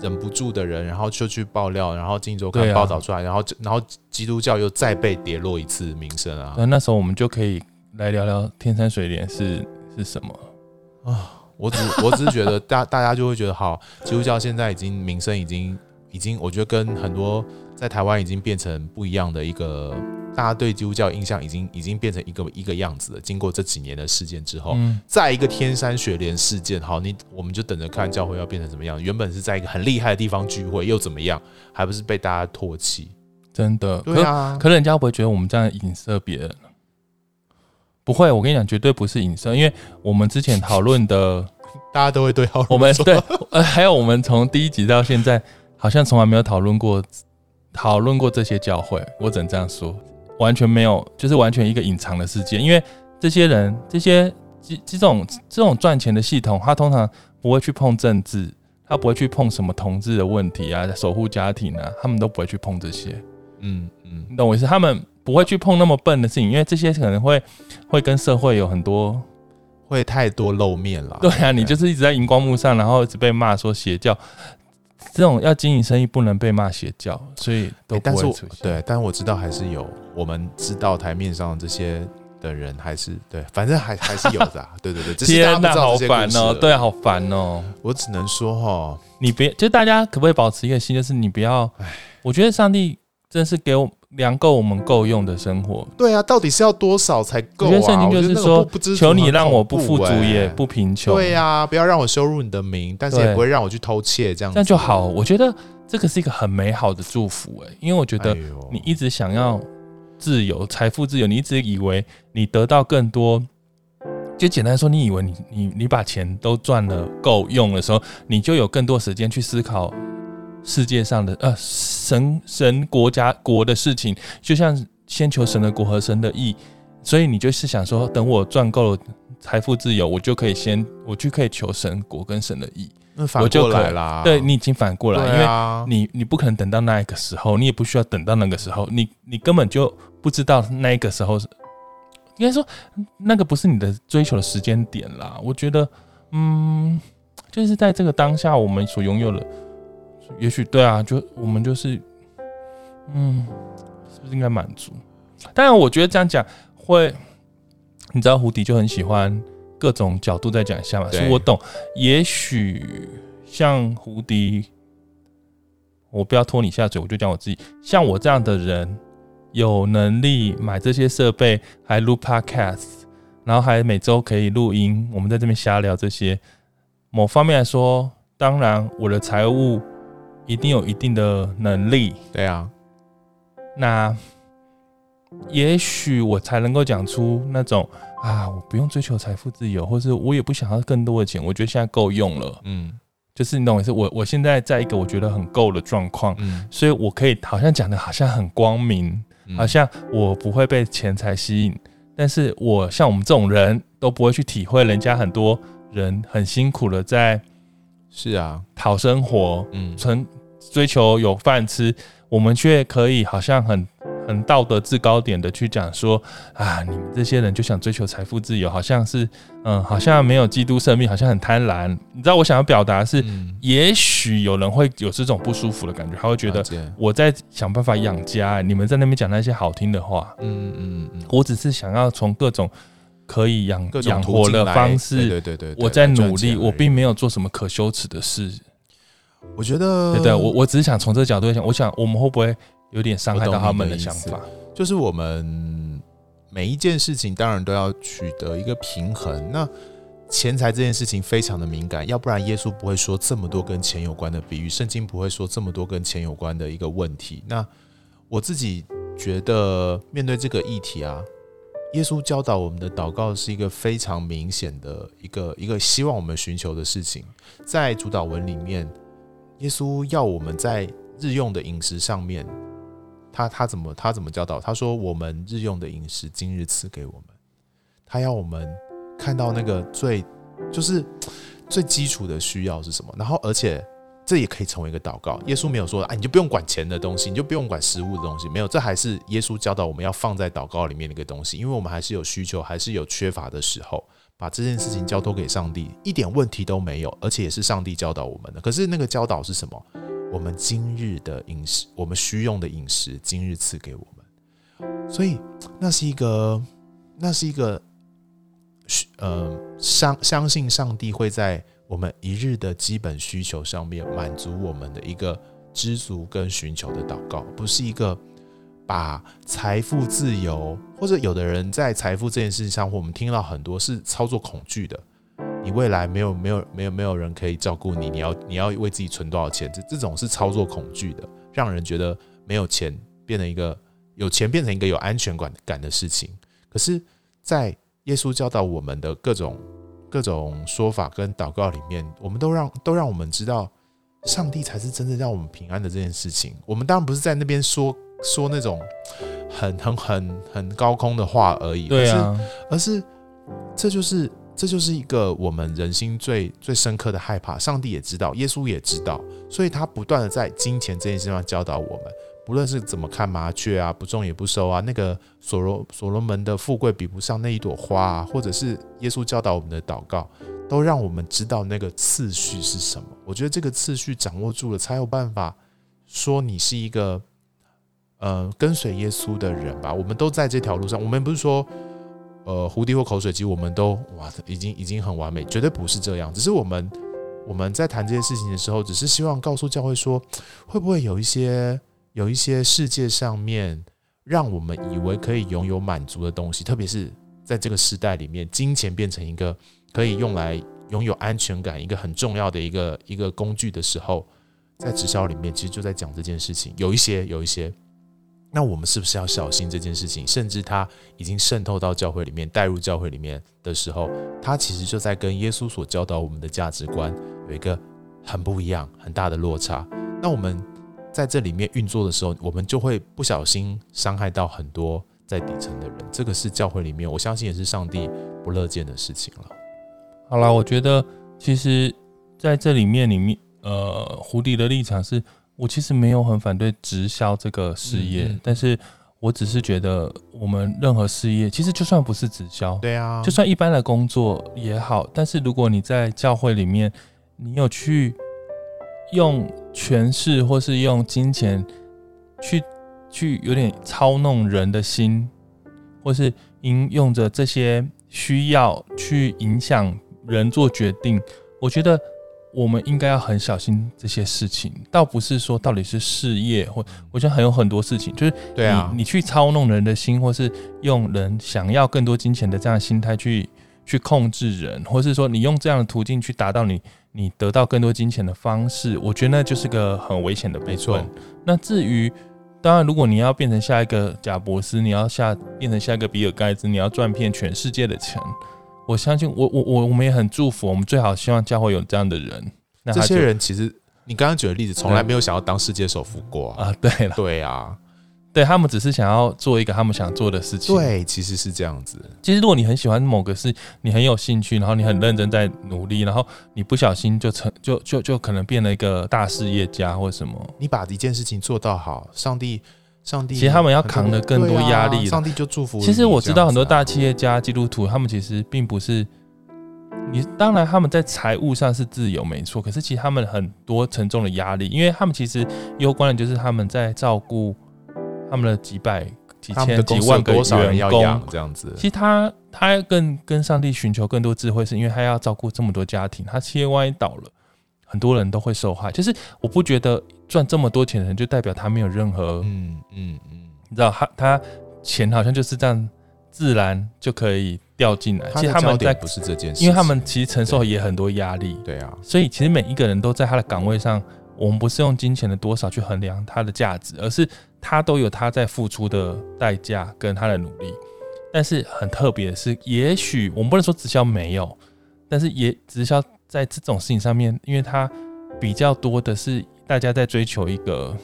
忍不住的人，然后就去爆料，然后镜周刊报道出来，啊、然后然后基督教又再被跌落一次名声啊！那那时候我们就可以来聊聊天山水莲是是什么啊？我只我只是觉得 大大家就会觉得好，基督教现在已经名声已经已经，我觉得跟很多在台湾已经变成不一样的一个。大家对基督教印象已经已经变成一个一个样子了。经过这几年的事件之后，嗯、再一个天山雪莲事件，好，你我们就等着看教会要变成什么样。原本是在一个很厉害的地方聚会，又怎么样？还不是被大家唾弃？真的，对啊。可是人家会不会觉得我们这样影射别人？不会，我跟你讲，绝对不是影射，因为我们之前讨论的，大家都会对号我们 对，呃，还有我们从第一集到现在，好像从来没有讨论过讨论过这些教会。我只能这样说。完全没有，就是完全一个隐藏的世界。因为这些人，这些这这种这种赚钱的系统，他通常不会去碰政治，他不会去碰什么同志的问题啊，守护家庭啊，他们都不会去碰这些。嗯嗯，你懂我意思？他们不会去碰那么笨的事情，因为这些可能会会跟社会有很多会太多露面了。对啊，你就是一直在荧光幕上，然后一直被骂说邪教。这种要经营生意不能被骂邪教，所以都不会出现。对，但我知道还是有，我们知道台面上这些的人还是对，反正还 还是有的、啊。对对对，天哪，好烦哦！对，好烦哦！我只能说哈，你别就大家可不可以保持一个心，就是你不要。我觉得上帝真是给我量够我们够用的生活。对啊，到底是要多少才够啊？我觉得圣经就是说，求你让我不富足也不贫穷。对啊，不要让我羞辱你的名，但是也不会让我去偷窃，这样这样就好。我觉得这个是一个很美好的祝福哎，因为我觉得你一直想要自由、财富自由，你一直以为你得到更多。就简单说，你以为你你你把钱都赚了够用的时候，你就有更多时间去思考世界上的呃神神国家国的事情，就像先求神的国和神的义，所以你就是想说，等我赚够了财富自由，我就可以先我就可以求神国跟神的义，那反过来啦，对你已经反过来，啊、因为你你不可能等到那一个时候，你也不需要等到那个时候，你你根本就不知道那一个时候是。应该说，那个不是你的追求的时间点啦。我觉得，嗯，就是在这个当下，我们所拥有的，也许对啊，就我们就是，嗯，是不是应该满足？当然，我觉得这样讲会，你知道，胡迪就很喜欢各种角度再讲一下嘛。所以我懂，也许像胡迪，我不要拖你下水，我就讲我自己，像我这样的人。有能力买这些设备，还录 podcast，然后还每周可以录音，我们在这边瞎聊这些。某方面来说，当然我的财务一定有一定的能力。对啊，那也许我才能够讲出那种啊，我不用追求财富自由，或是我也不想要更多的钱，我觉得现在够用了。嗯，就是你懂我意思，我我现在在一个我觉得很够的状况，嗯，所以我可以好像讲的好像很光明。好像我不会被钱财吸引，但是我像我们这种人都不会去体会人家很多人很辛苦的在，是啊，讨生活，嗯，成追求有饭吃，我们却可以好像很。很道德制高点的去讲说啊，你们这些人就想追求财富自由，好像是嗯，好像没有基督生命，好像很贪婪。你知道我想要表达的是，嗯、也许有人会有这种不舒服的感觉，他会觉得我在想办法养家，你们在那边讲那些好听的话，嗯嗯嗯，我只是想要从各种可以养养活的方式，对对对，我在努力，我并没有做什么可羞耻的事。我觉得，对对，我我只是想从这个角度想，我想我们会不会？有点伤害到他们的想法，就是我们每一件事情当然都要取得一个平衡。那钱财这件事情非常的敏感，要不然耶稣不会说这么多跟钱有关的比喻，圣经不会说这么多跟钱有关的一个问题。那我自己觉得面对这个议题啊，耶稣教导我们的祷告是一个非常明显的一个一个希望我们寻求的事情。在主导文里面，耶稣要我们在日用的饮食上面。他他怎么他怎么教导？他说：“我们日用的饮食，今日赐给我们。”他要我们看到那个最就是最基础的需要是什么。然后，而且这也可以成为一个祷告。耶稣没有说：“哎，你就不用管钱的东西，你就不用管食物的东西。”没有，这还是耶稣教导我们要放在祷告里面的一个东西。因为我们还是有需求，还是有缺乏的时候，把这件事情交托给上帝，一点问题都没有。而且也是上帝教导我们的。可是那个教导是什么？我们今日的饮食，我们需用的饮食，今日赐给我们。所以，那是一个，那是一个，呃，相相信上帝会在我们一日的基本需求上面满足我们的一个知足跟寻求的祷告，不是一个把财富自由，或者有的人在财富这件事情上，我们听到很多是操作恐惧的。你未来没有没有没有没有人可以照顾你，你要你要为自己存多少钱？这这种是操作恐惧的，让人觉得没有钱变成一个有钱变成一个有安全感感的事情。可是，在耶稣教导我们的各种各种说法跟祷告里面，我们都让都让我们知道，上帝才是真正让我们平安的这件事情。我们当然不是在那边说说那种很很很很高空的话而已，对啊，而是，而是这就是。这就是一个我们人心最最深刻的害怕。上帝也知道，耶稣也知道，所以他不断的在金钱这件事上教导我们。不论是怎么看麻雀啊，不种也不收啊，那个所罗所罗门的富贵比不上那一朵花啊，或者是耶稣教导我们的祷告，都让我们知道那个次序是什么。我觉得这个次序掌握住了，才有办法说你是一个呃跟随耶稣的人吧。我们都在这条路上，我们不是说。呃，胡迪或口水鸡，我们都哇，已经已经很完美，绝对不是这样。只是我们我们在谈这些事情的时候，只是希望告诉教会说，会不会有一些有一些世界上面让我们以为可以拥有满足的东西，特别是在这个时代里面，金钱变成一个可以用来拥有安全感一个很重要的一个一个工具的时候，在直销里面其实就在讲这件事情。有一些，有一些，那我们是不是要小心这件事情？甚至它已经渗透到教会里面，带入教会里面的时候，它其实就在跟耶稣所教导我们的价值观有一个很不一样、很大的落差。那我们。在这里面运作的时候，我们就会不小心伤害到很多在底层的人。这个是教会里面，我相信也是上帝不乐见的事情了。好了，我觉得其实在这里面里面，呃，胡迪的立场是我其实没有很反对直销这个事业，嗯嗯，但是我只是觉得我们任何事业，其实就算不是直销，对啊，就算一般的工作也好，但是如果你在教会里面，你有去。用权势或是用金钱去去有点操弄人的心，或是应用着这些需要去影响人做决定，我觉得我们应该要很小心这些事情。倒不是说到底是事业，或我觉得还有很多事情，就是对啊，你去操弄人的心，或是用人想要更多金钱的这样的心态去去控制人，或是说你用这样的途径去达到你。你得到更多金钱的方式，我觉得那就是个很危险的部分。没错。那至于，当然，如果你要变成下一个贾伯斯，你要下变成下一个比尔盖茨，你要赚遍全世界的钱，我相信我我我我们也很祝福，我们最好希望教会有这样的人。那这些人其实，你刚刚举的例子，从来没有想要当世界首富过啊。啊对了，对啊。对，他们只是想要做一个他们想做的事情。对，其实是这样子。其实如果你很喜欢某个事，你很有兴趣，然后你很认真在努力，然后你不小心就成就就就可能变了一个大事业家或什么。你把一件事情做到好，上帝上帝其实他们要扛的更多压力，上帝就祝福。其实我知道很多大企业家、基督徒，他们其实并不是你，当然他们在财务上是自由没错，可是其实他们很多沉重的压力，因为他们其实攸关的就是他们在照顾。他们的几百、几千、几万个员工这样子，其实他他更跟上帝寻求更多智慧，是因为他要照顾这么多家庭，他企业万一倒了，很多人都会受害。就是我不觉得赚这么多钱的人就代表他没有任何，嗯嗯嗯，你知道他他钱好像就是这样自然就可以掉进来。其实他们在不是这件事，因为他们其实承受也很多压力。对啊，所以其实每一个人都在他的岗位上。我们不是用金钱的多少去衡量他的价值，而是他都有他在付出的代价跟他的努力。但是很特别的是，也许我们不能说直销没有，但是也直销在这种事情上面，因为他比较多的是大家在追求一个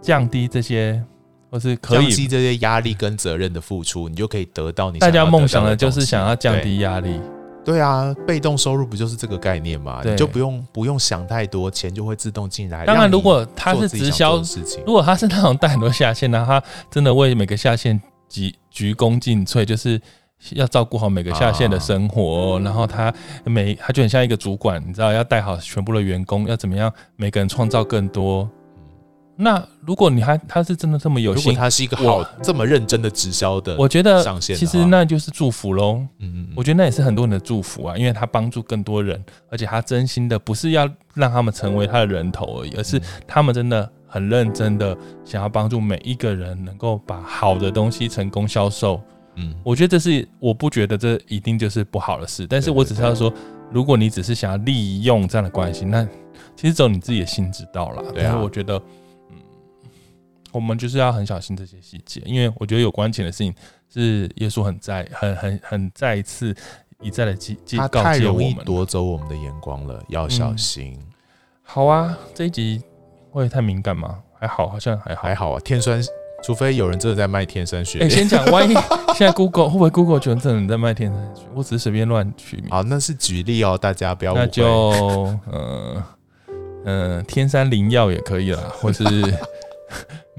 降低这些，或是可以降低这些压力跟责任的付出，你就可以得到你大家梦想的就是想要降低压力。对啊，被动收入不就是这个概念嘛？你就不用不用想太多，钱就会自动进来。当然，如果他是直销，如果他是那种带很多下线的，他真的为每个下线鞠鞠躬尽瘁，就是要照顾好每个下线的生活。啊、然后他每他就很像一个主管，你知道要带好全部的员工，要怎么样每个人创造更多。那如果你还他是真的这么有心，如果他是一个好这么认真的直销的，我觉得其实那就是祝福喽。嗯嗯，我觉得那也是很多人的祝福啊，因为他帮助更多人，而且他真心的不是要让他们成为他的人头而已，而是他们真的很认真的想要帮助每一个人能够把好的东西成功销售。嗯，我觉得这是我不觉得这一定就是不好的事，但是我只是要说，如果你只是想要利用这样的关系，那其实只有你自己的心知道了。对啊，我觉得。嗯我们就是要很小心这些细节，因为我觉得有关钱的事情是耶稣很在很很很再一次一再的记记告诫我们，夺走我们的眼光了，要小心。嗯、好啊，这一集会太敏感吗？还好，好像还好还好啊。天酸，除非有人真的在卖天山雪。哎、欸，先讲，万一 现在 Google 会不会 Google 觉得真的在卖天山雪？我只是随便乱取名。好，那是举例哦，大家不要误会。那就嗯嗯、呃呃，天山灵药也可以啦，或是。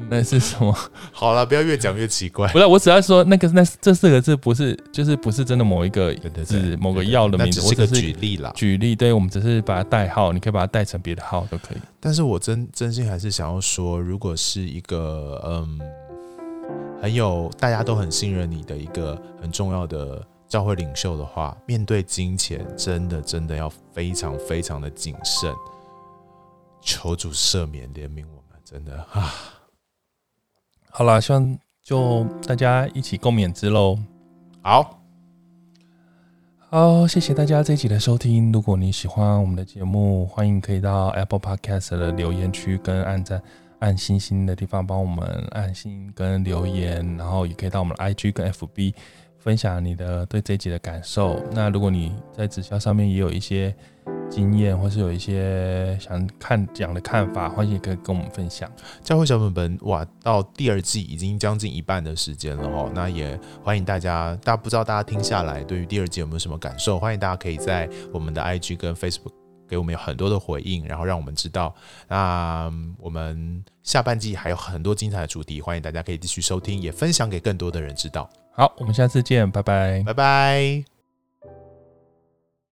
那是什么？好了，不要越讲越奇怪。不是，我只要说那个那这四个字不是，就是不是真的某一个字，某个药的名字。我只是举例啦，举例。对，我们只是把它代号，你可以把它代成别的号都可以。但是我真真心还是想要说，如果是一个嗯，很有大家都很信任你的一个很重要的教会领袖的话，面对金钱，真的真的要非常非常的谨慎。求主赦免怜悯我们，真的啊。好啦，希望就大家一起共勉之喽。好。好，谢谢大家这一集的收听。如果你喜欢我们的节目，欢迎可以到 Apple Podcast 的留言区跟按赞、按星星的地方帮我们按星跟留言，然后也可以到我们的 IG 跟 FB。分享你的对这一集的感受。那如果你在直销上面也有一些经验，或是有一些想看讲的看法，欢迎可以跟我们分享。教会小本本哇，到第二季已经将近一半的时间了哦。那也欢迎大家，大家不知道大家听下来对于第二季有没有什么感受？欢迎大家可以在我们的 IG 跟 Facebook 给我们有很多的回应，然后让我们知道。那我们下半季还有很多精彩的主题，欢迎大家可以继续收听，也分享给更多的人知道。好，我们下次见，拜拜，拜拜。